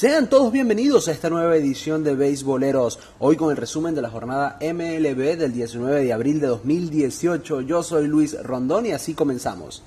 Sean todos bienvenidos a esta nueva edición de Beisboleros, hoy con el resumen de la jornada MLB del 19 de abril de 2018. Yo soy Luis Rondón y así comenzamos.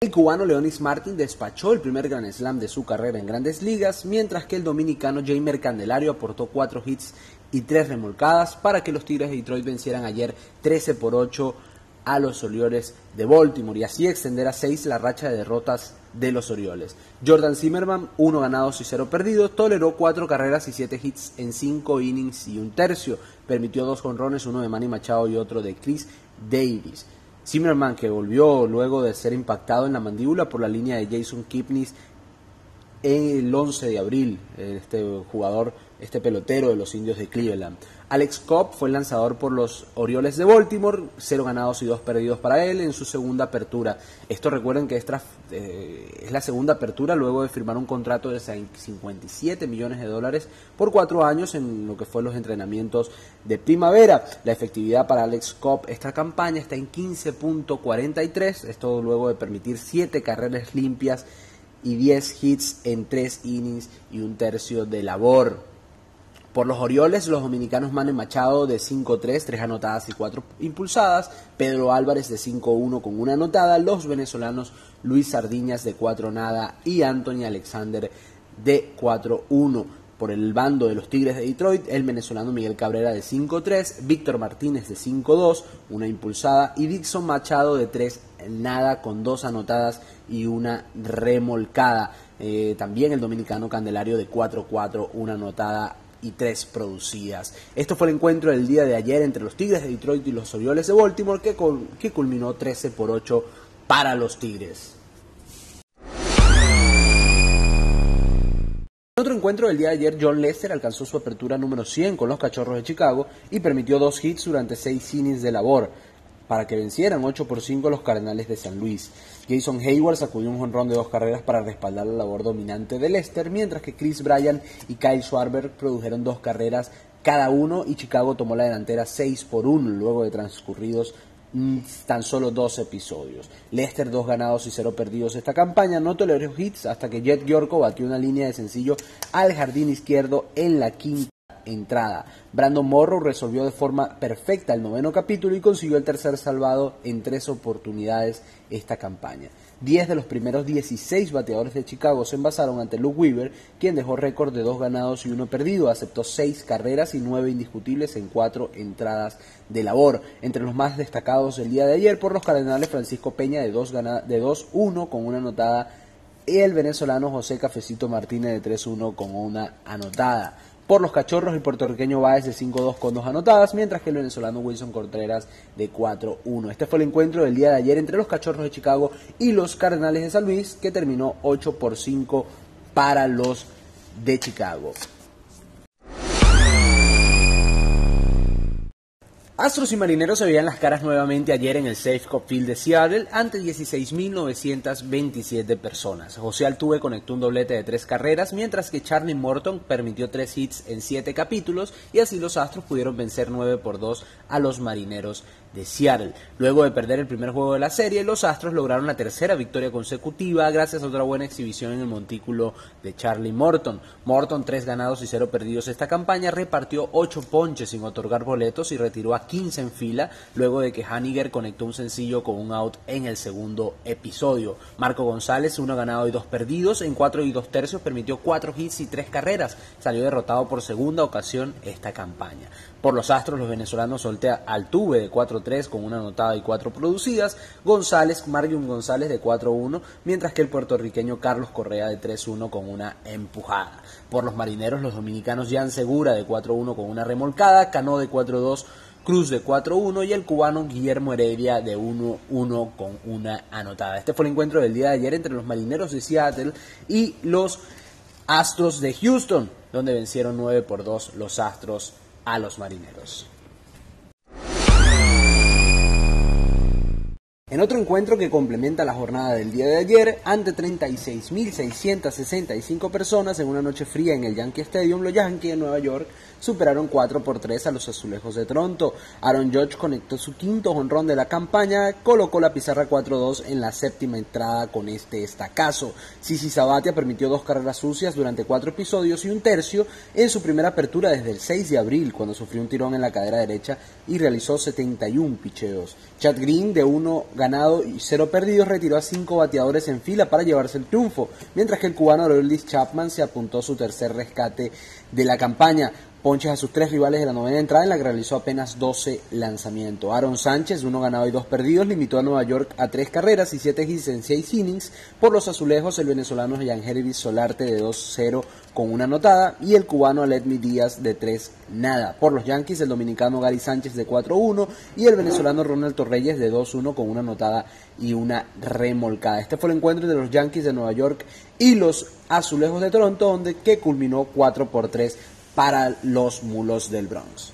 El cubano Leonis Martin despachó el primer Grand Slam de su carrera en grandes ligas, mientras que el dominicano Jamer Candelario aportó cuatro hits y tres remolcadas para que los Tigres de Detroit vencieran ayer 13 por 8 a los Orioles de Baltimore y así extender a 6 la racha de derrotas de los Orioles. Jordan Zimmerman, 1 ganados y 0 perdidos, toleró 4 carreras y 7 hits en 5 innings y un tercio. Permitió dos jonrones, uno de Manny Machado y otro de Chris Davis. Zimmerman, que volvió luego de ser impactado en la mandíbula por la línea de Jason Kipnis el 11 de abril, este jugador, este pelotero de los indios de Cleveland. Alex Cobb fue el lanzador por los Orioles de Baltimore, cero ganados y dos perdidos para él en su segunda apertura. Esto recuerden que es, eh, es la segunda apertura luego de firmar un contrato de 57 millones de dólares por cuatro años en lo que fue los entrenamientos de primavera. La efectividad para Alex Cobb esta campaña está en 15.43, esto luego de permitir siete carreras limpias y 10 hits en 3 innings y un tercio de labor. Por los Orioles, los dominicanos Manuel Machado de 5-3, 3 anotadas y 4 impulsadas, Pedro Álvarez de 5-1 con una anotada, los venezolanos Luis Sardiñas de 4 nada y Anthony Alexander de 4-1. Por el bando de los Tigres de Detroit, el venezolano Miguel Cabrera de 5-3, Víctor Martínez de 5-2, una impulsada y Dixon Machado de 3 nada con dos anotadas y una remolcada. Eh, también el dominicano Candelario de 4-4, una anotada y tres producidas. Esto fue el encuentro del día de ayer entre los Tigres de Detroit y los Orioles de Baltimore que, que culminó 13 por 8 para los Tigres. En otro encuentro del día de ayer, John Lester alcanzó su apertura número 100 con los Cachorros de Chicago y permitió dos hits durante seis innings de labor para que vencieran 8 por 5 los Cardenales de San Luis. Jason Hayward sacudió un jonrón de dos carreras para respaldar la labor dominante de Lester, mientras que Chris Bryan y Kyle Schwarber produjeron dos carreras cada uno y Chicago tomó la delantera 6 por 1 luego de transcurridos mm, tan solo dos episodios. Lester dos ganados y cero perdidos esta campaña, no toleró hits hasta que Jet Giorco batió una línea de sencillo al jardín izquierdo en la quinta entrada. Brandon Morrow resolvió de forma perfecta el noveno capítulo y consiguió el tercer salvado en tres oportunidades esta campaña. Diez de los primeros 16 bateadores de Chicago se envasaron ante Luke Weaver, quien dejó récord de dos ganados y uno perdido, aceptó seis carreras y nueve indiscutibles en cuatro entradas de labor. Entre los más destacados el día de ayer por los Cardenales Francisco Peña de 2-1 con una anotada y el venezolano José Cafecito Martínez de 3-1 con una anotada por los cachorros, el puertorriqueño Báez de 5-2 con dos anotadas, mientras que el venezolano Wilson Contreras de 4-1. Este fue el encuentro del día de ayer entre los cachorros de Chicago y los Cardenales de San Luis, que terminó 8 por 5 para los de Chicago. Astros y Marineros se veían las caras nuevamente ayer en el Safeco Field de Seattle ante 16.927 personas. José Altuve conectó un doblete de tres carreras, mientras que Charlie Morton permitió tres hits en siete capítulos y así los Astros pudieron vencer 9 por 2 a los Marineros de Seattle. Luego de perder el primer juego de la serie, los Astros lograron la tercera victoria consecutiva gracias a otra buena exhibición en el montículo de Charlie Morton. Morton, tres ganados y cero perdidos esta campaña, repartió ocho ponches sin otorgar boletos y retiró a 15 en fila luego de que Haniger conectó un sencillo con un out en el segundo episodio. Marco González, uno ganado y dos perdidos, en cuatro y dos tercios permitió cuatro hits y tres carreras. Salió derrotado por segunda ocasión esta campaña. Por los Astros, los venezolanos soltea Altuve de 4-3 con una anotada y cuatro producidas, González, Marion González de 4-1, mientras que el puertorriqueño Carlos Correa de 3-1 con una empujada. Por los marineros, los dominicanos Jan Segura de 4-1 con una remolcada, Cano de 4-2 Cruz de 4-1 y el cubano Guillermo Heredia de 1-1 con una anotada. Este fue el encuentro del día de ayer entre los marineros de Seattle y los Astros de Houston, donde vencieron 9 por 2 los Astros a los marineros. En otro encuentro que complementa la jornada del día de ayer, ante 36.665 personas en una noche fría en el Yankee Stadium, los Yankees de Nueva York superaron 4 por 3 a los Azulejos de Toronto. Aaron Judge conectó su quinto jonrón de la campaña, colocó la pizarra 4-2 en la séptima entrada con este estacazo. Sisi Sabatia permitió dos carreras sucias durante cuatro episodios y un tercio en su primera apertura desde el 6 de abril, cuando sufrió un tirón en la cadera derecha y realizó 71 picheos. Chad Green, de 1 ganado y 0 perdidos, retiró a 5 bateadores en fila para llevarse el triunfo, mientras que el cubano Aroldis Chapman se apuntó su tercer rescate de la campaña ponches a sus tres rivales de la novena entrada en la que realizó apenas 12 lanzamientos. Aaron Sánchez, uno ganado y dos perdidos, limitó a Nueva York a tres carreras y siete hits en seis innings. Por los azulejos, el venezolano Jan Hervis Solarte de 2-0 con una anotada y el cubano Aledmi Díaz de 3 nada. Por los Yankees, el dominicano Gary Sánchez de 4-1 y el venezolano Ronald Torreyes de 2-1 con una anotada y una remolcada. Este fue el encuentro de los Yankees de Nueva York y los Azulejos de Toronto, donde que culminó 4 por 3 para los mulos del Bronx.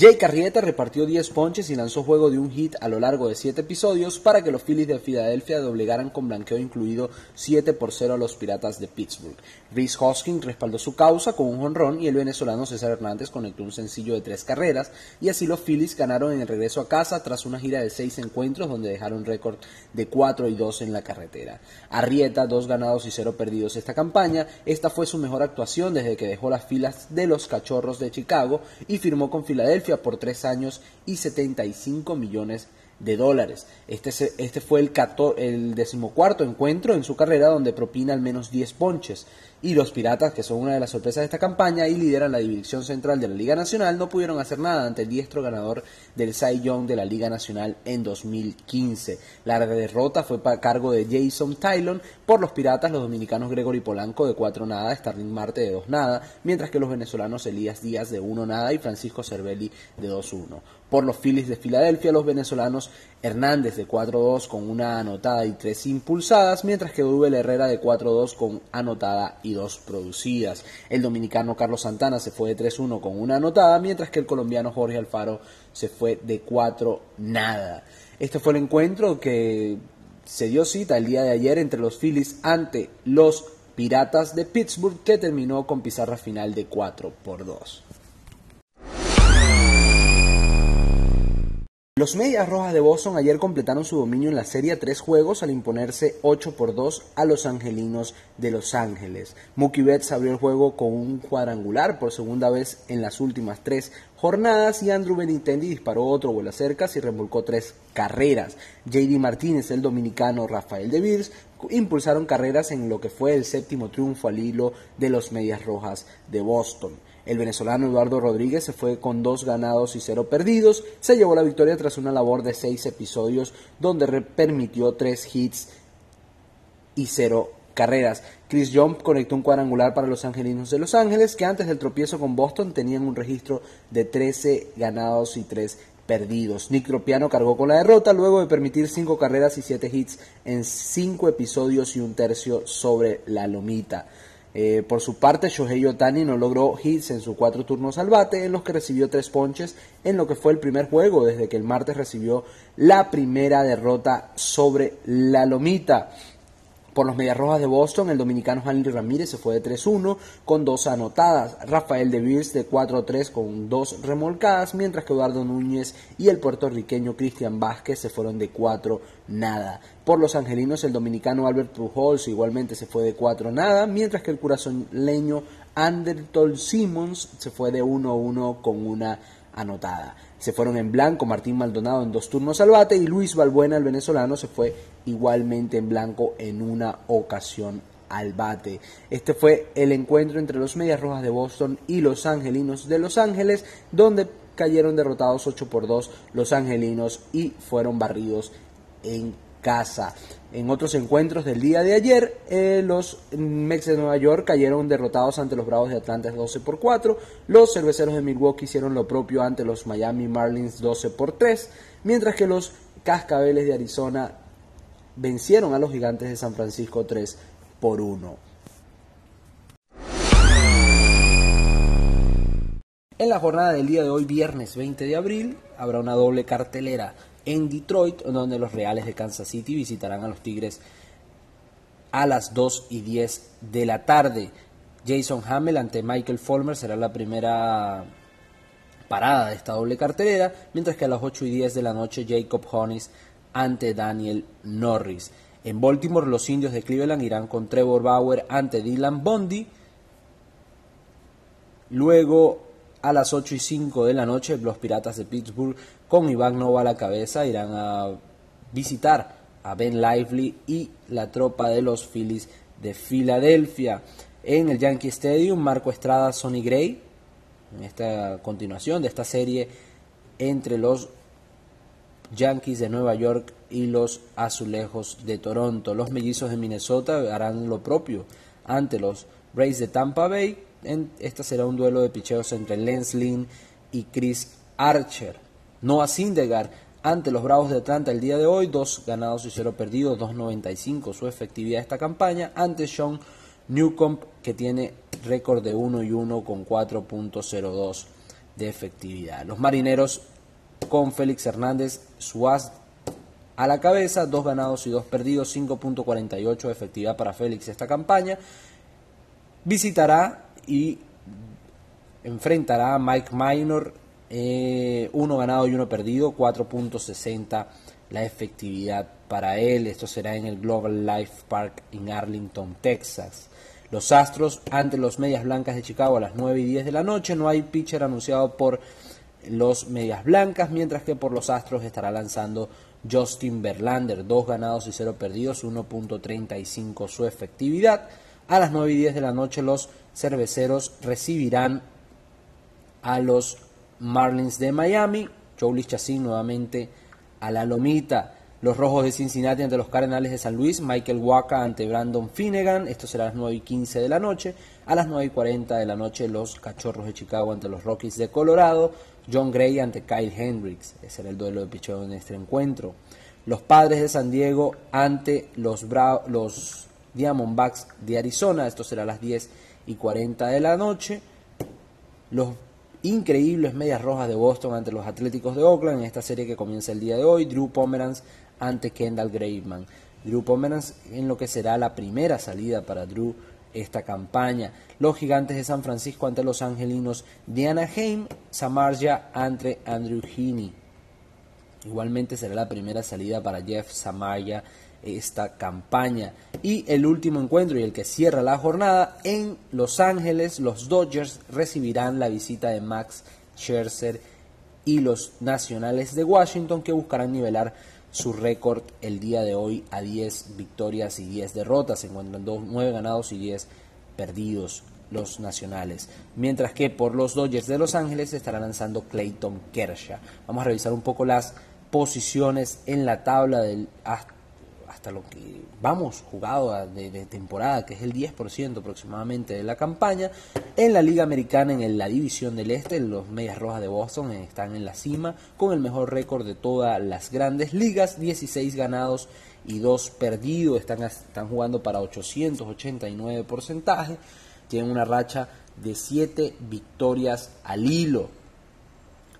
Jay Carrieta repartió 10 ponches y lanzó juego de un hit a lo largo de 7 episodios para que los Phillies de Filadelfia doblegaran con blanqueo incluido 7 por 0 a los Piratas de Pittsburgh. Rhys Hoskins respaldó su causa con un jonrón y el venezolano César Hernández conectó un sencillo de 3 carreras y así los Phillies ganaron en el regreso a casa tras una gira de 6 encuentros donde dejaron récord de 4 y 2 en la carretera. Arrieta, 2 ganados y 0 perdidos esta campaña, esta fue su mejor actuación desde que dejó las filas de los Cachorros de Chicago y firmó con Filadelfia por tres años y 75 millones de dólares. Este, este fue el, el decimocuarto encuentro en su carrera donde propina al menos 10 ponches. Y los Piratas, que son una de las sorpresas de esta campaña y lideran la división central de la Liga Nacional, no pudieron hacer nada ante el diestro ganador del Cy Young de la Liga Nacional en 2015. La derrota fue para cargo de Jason Tylon por los Piratas, los dominicanos Gregory Polanco de 4 nada, Starling Marte de 2 nada, mientras que los venezolanos Elías Díaz de 1 nada y Francisco Cervelli de 2-1. Por los Phillies de Filadelfia, los venezolanos Hernández de 4-2 con una anotada y 3 impulsadas, mientras que Dubel Herrera de 4-2 con anotada y 2 producidas. El dominicano Carlos Santana se fue de 3-1 con una anotada, mientras que el colombiano Jorge Alfaro se fue de 4 nada. Este fue el encuentro que se dio cita el día de ayer entre los Phillies ante los Piratas de Pittsburgh, que terminó con pizarra final de 4 por 2. Los Medias Rojas de Boston ayer completaron su dominio en la serie a tres juegos al imponerse 8 por 2 a los Angelinos de Los Ángeles. Mookie Betts abrió el juego con un cuadrangular por segunda vez en las últimas tres jornadas y Andrew Benintendi disparó otro vuelo cercas y remolcó tres carreras. JD Martínez, el dominicano Rafael De Beers impulsaron carreras en lo que fue el séptimo triunfo al hilo de los Medias Rojas de Boston. El venezolano Eduardo Rodríguez se fue con dos ganados y cero perdidos. Se llevó la victoria tras una labor de seis episodios donde permitió tres hits y cero carreras. Chris Jump conectó un cuadrangular para los Angelinos de Los Ángeles, que antes del tropiezo con Boston tenían un registro de 13 ganados y 3 perdidos. Nick Tropiano cargó con la derrota luego de permitir 5 carreras y 7 hits en 5 episodios y un tercio sobre la lomita. Eh, por su parte, Shohei Otani no logró hits en sus cuatro turnos al bate, en los que recibió tres ponches en lo que fue el primer juego desde que el martes recibió la primera derrota sobre la Lomita. Por los Medias Rojas de Boston, el dominicano Hanley Ramírez se fue de 3-1 con dos anotadas. Rafael De Beers de 4-3 con dos remolcadas, mientras que Eduardo Núñez y el puertorriqueño Cristian Vázquez se fueron de 4 nada. Por los angelinos, el dominicano Albert Pujols igualmente se fue de 4 nada, mientras que el curazoleño Anderton Simmons se fue de 1-1 con una anotada. Se fueron en blanco Martín Maldonado en dos turnos al bate y Luis Balbuena, el venezolano, se fue igualmente en blanco en una ocasión al bate. Este fue el encuentro entre los Medias Rojas de Boston y los Angelinos de Los Ángeles, donde cayeron derrotados 8 por 2 los Angelinos y fueron barridos en casa. En otros encuentros del día de ayer, eh, los Mets de Nueva York cayeron derrotados ante los Bravos de Atlanta 12 por 4. Los Cerveceros de Milwaukee hicieron lo propio ante los Miami Marlins 12 por 3. Mientras que los Cascabeles de Arizona vencieron a los Gigantes de San Francisco 3 por 1. En la jornada del día de hoy, viernes 20 de abril, habrá una doble cartelera en Detroit, donde los Reales de Kansas City visitarán a los Tigres a las 2 y 10 de la tarde. Jason Hamel ante Michael Fulmer será la primera parada de esta doble cartelera, mientras que a las 8 y 10 de la noche Jacob Honis ante Daniel Norris. En Baltimore los indios de Cleveland irán con Trevor Bauer ante Dylan Bondi. Luego a las 8 y 5 de la noche los Piratas de Pittsburgh con Iván Nova a la cabeza irán a visitar a Ben Lively y la tropa de los Phillies de Filadelfia. En el Yankee Stadium, Marco Estrada, Sonny Gray, en esta continuación de esta serie entre los Yankees de Nueva York y los Azulejos de Toronto. Los Mellizos de Minnesota harán lo propio ante los Rays de Tampa Bay. En, esta será un duelo de picheos entre Lance Lynn y Chris Archer. Noah Syndergaard ante los Bravos de Atlanta el día de hoy, dos ganados y cero perdidos, 2.95 su efectividad esta campaña, ante Sean Newcomb que tiene récord de 1 y 1 con 4.02 de efectividad. Los marineros con Félix Hernández Suaz a la cabeza, dos ganados y dos perdidos, 5.48 de efectividad para Félix esta campaña. Visitará y enfrentará a Mike Minor, eh, uno ganado y uno perdido, 4.60 la efectividad para él. Esto será en el Global Life Park en Arlington, Texas. Los Astros ante los Medias Blancas de Chicago a las 9 y 10 de la noche. No hay pitcher anunciado por los Medias Blancas, mientras que por los Astros estará lanzando Justin Verlander, dos ganados y cero perdidos, 1.35 su efectividad. A las 9 y 10 de la noche los cerveceros recibirán a los Marlins de Miami. Joe Chassin nuevamente a la lomita. Los Rojos de Cincinnati ante los Cardenales de San Luis, Michael Waka ante Brandon Finnegan, esto será a las 9 y 15 de la noche. A las 9 y 40 de la noche los Cachorros de Chicago ante los Rockies de Colorado, John Gray ante Kyle Hendricks, ese será el duelo de picheo en este encuentro. Los Padres de San Diego ante los, los Diamondbacks de Arizona, esto será a las 10 y 40 de la noche. Los increíbles Medias Rojas de Boston ante los Atléticos de Oakland en esta serie que comienza el día de hoy. Drew Pomeranz ante Kendall Graveman. Drew Pomeranz en lo que será la primera salida para Drew esta campaña. Los gigantes de San Francisco ante los angelinos de Anaheim, Samarja ante Andrew Heaney. Igualmente será la primera salida para Jeff Samarja esta campaña. Y el último encuentro y el que cierra la jornada en Los Ángeles, los Dodgers recibirán la visita de Max Scherzer y los Nacionales de Washington que buscarán nivelar su récord el día de hoy a 10 victorias y 10 derrotas. Se encuentran 9 ganados y 10 perdidos los nacionales. Mientras que por los Dodgers de Los Ángeles estará lanzando Clayton Kershaw. Vamos a revisar un poco las posiciones en la tabla del hasta lo que vamos jugado de, temporada, que es el 10% aproximadamente de la campaña. En la Liga Americana, en la División del Este, los Medias Rojas de Boston están en la cima con el mejor récord de todas las grandes ligas, 16 ganados y 2 perdidos, están, están jugando para 889 porcentaje, tienen una racha de 7 victorias al hilo.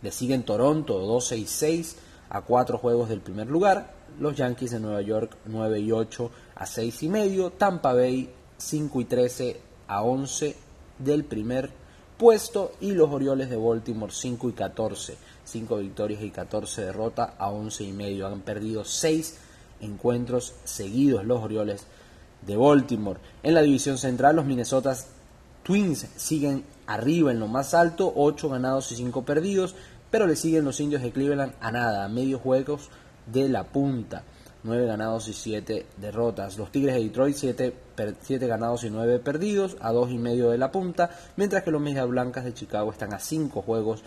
Le siguen Toronto 12 y 6 a 4 juegos del primer lugar, los Yankees de Nueva York 9 y 8 a 6 y medio, Tampa Bay 5 y 13 a 11 del primer puesto y los Orioles de Baltimore 5 y 14, 5 victorias y 14 derrotas a 11 y medio. Han perdido 6 encuentros seguidos los Orioles de Baltimore. En la división central los Minnesota Twins siguen arriba en lo más alto, 8 ganados y 5 perdidos, pero le siguen los indios de Cleveland a nada, a medio juegos de la punta. 9 ganados y 7 derrotas. Los Tigres de Detroit 7, ganados y 9 perdidos, a 2 y medio de la punta, mientras que los Medias Blancas de Chicago están a 5 juegos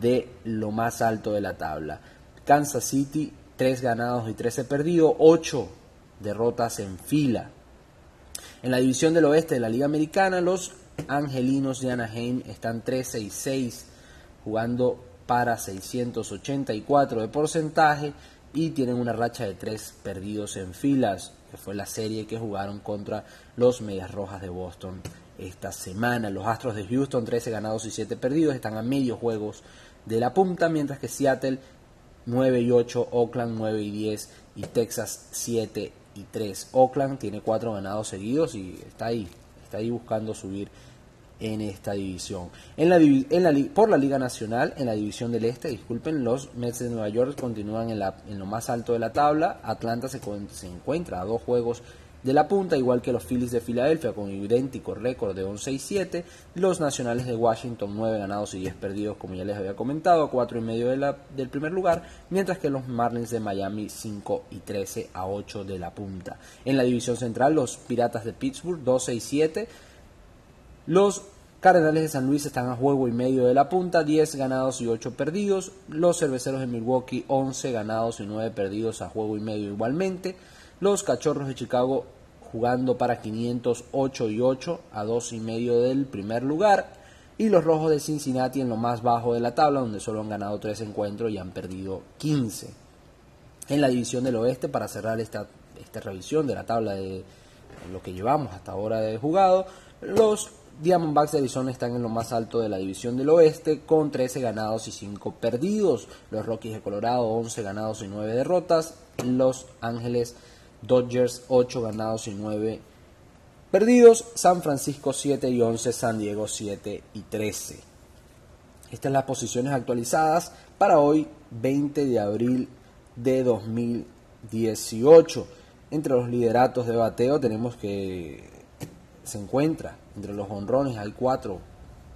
de lo más alto de la tabla. Kansas City 3 ganados y 13 perdidos, 8 derrotas en fila. En la división del oeste de la Liga Americana, los Angelinos de Anaheim están 13 y 6 jugando para 684 de porcentaje y tienen una racha de 3 perdidos en filas. que fue la serie que jugaron contra los Medias Rojas de Boston esta semana. Los Astros de Houston, 13 ganados y 7 perdidos, están a medio juegos de la punta, mientras que Seattle 9 y 8, Oakland 9 y 10 y Texas 7 y 3. Oakland tiene 4 ganados seguidos y está ahí, está ahí buscando subir en esta división. En la, en la, por la Liga Nacional, en la división del Este, disculpen, los Mets de Nueva York continúan en, la, en lo más alto de la tabla. Atlanta se, se encuentra a dos juegos de la punta, igual que los Phillies de Filadelfia con idéntico récord de 11 y 7, los Nacionales de Washington 9 ganados y 10 perdidos, como ya les había comentado, a 4 y medio de la, del primer lugar, mientras que los Marlins de Miami 5 y 13 a 8 de la punta. En la división central, los Piratas de Pittsburgh 12 y 7, los Cardenales de San Luis están a juego y medio de la punta, 10 ganados y 8 perdidos. Los Cerveceros de Milwaukee 11 ganados y 9 perdidos a juego y medio igualmente. Los Cachorros de Chicago jugando para 508 y 8 a 2 y medio del primer lugar. Y los Rojos de Cincinnati en lo más bajo de la tabla, donde solo han ganado 3 encuentros y han perdido 15. En la división del oeste, para cerrar esta, esta revisión de la tabla de lo que llevamos hasta ahora de jugado, los Diamondbacks de Arizona están en lo más alto de la división del oeste con 13 ganados y 5 perdidos. Los Rockies de Colorado 11 ganados y 9 derrotas. Los Ángeles Dodgers 8 ganados y 9 perdidos. San Francisco 7 y 11. San Diego 7 y 13. Estas son las posiciones actualizadas para hoy 20 de abril de 2018. Entre los lideratos de bateo tenemos que se encuentra entre los honrones, hay cuatro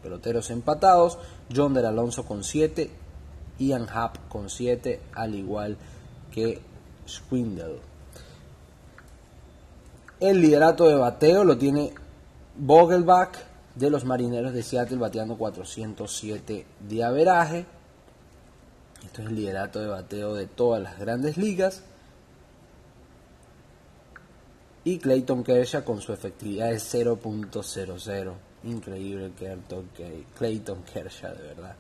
peloteros empatados, John del Alonso con siete, Ian Happ con siete, al igual que Swindle. El liderato de bateo lo tiene Vogelbach de los Marineros de Seattle bateando 407 de averaje. Esto es el liderato de bateo de todas las grandes ligas y Clayton Kershaw con su efectividad de 0.00. Increíble Clayton Kershaw, de verdad.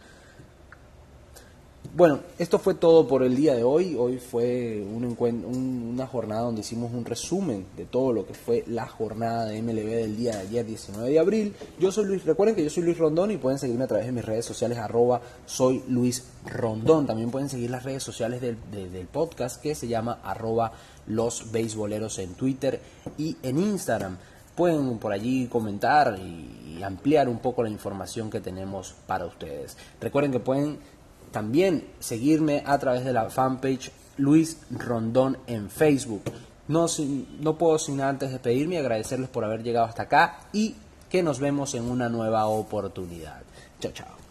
Bueno, esto fue todo por el día de hoy. Hoy fue un una jornada donde hicimos un resumen de todo lo que fue la jornada de MLB del día de ayer, 19 de abril. Yo soy Luis, recuerden que yo soy Luis Rondón y pueden seguirme a través de mis redes sociales, arroba soy Luis. También pueden seguir las redes sociales del, del podcast que se llama arroba los beisboleros en Twitter y en Instagram. Pueden por allí comentar y ampliar un poco la información que tenemos para ustedes. Recuerden que pueden también seguirme a través de la fanpage Luis Rondón en Facebook. No, no puedo sin antes despedirme y agradecerles por haber llegado hasta acá y que nos vemos en una nueva oportunidad. Chao, chao.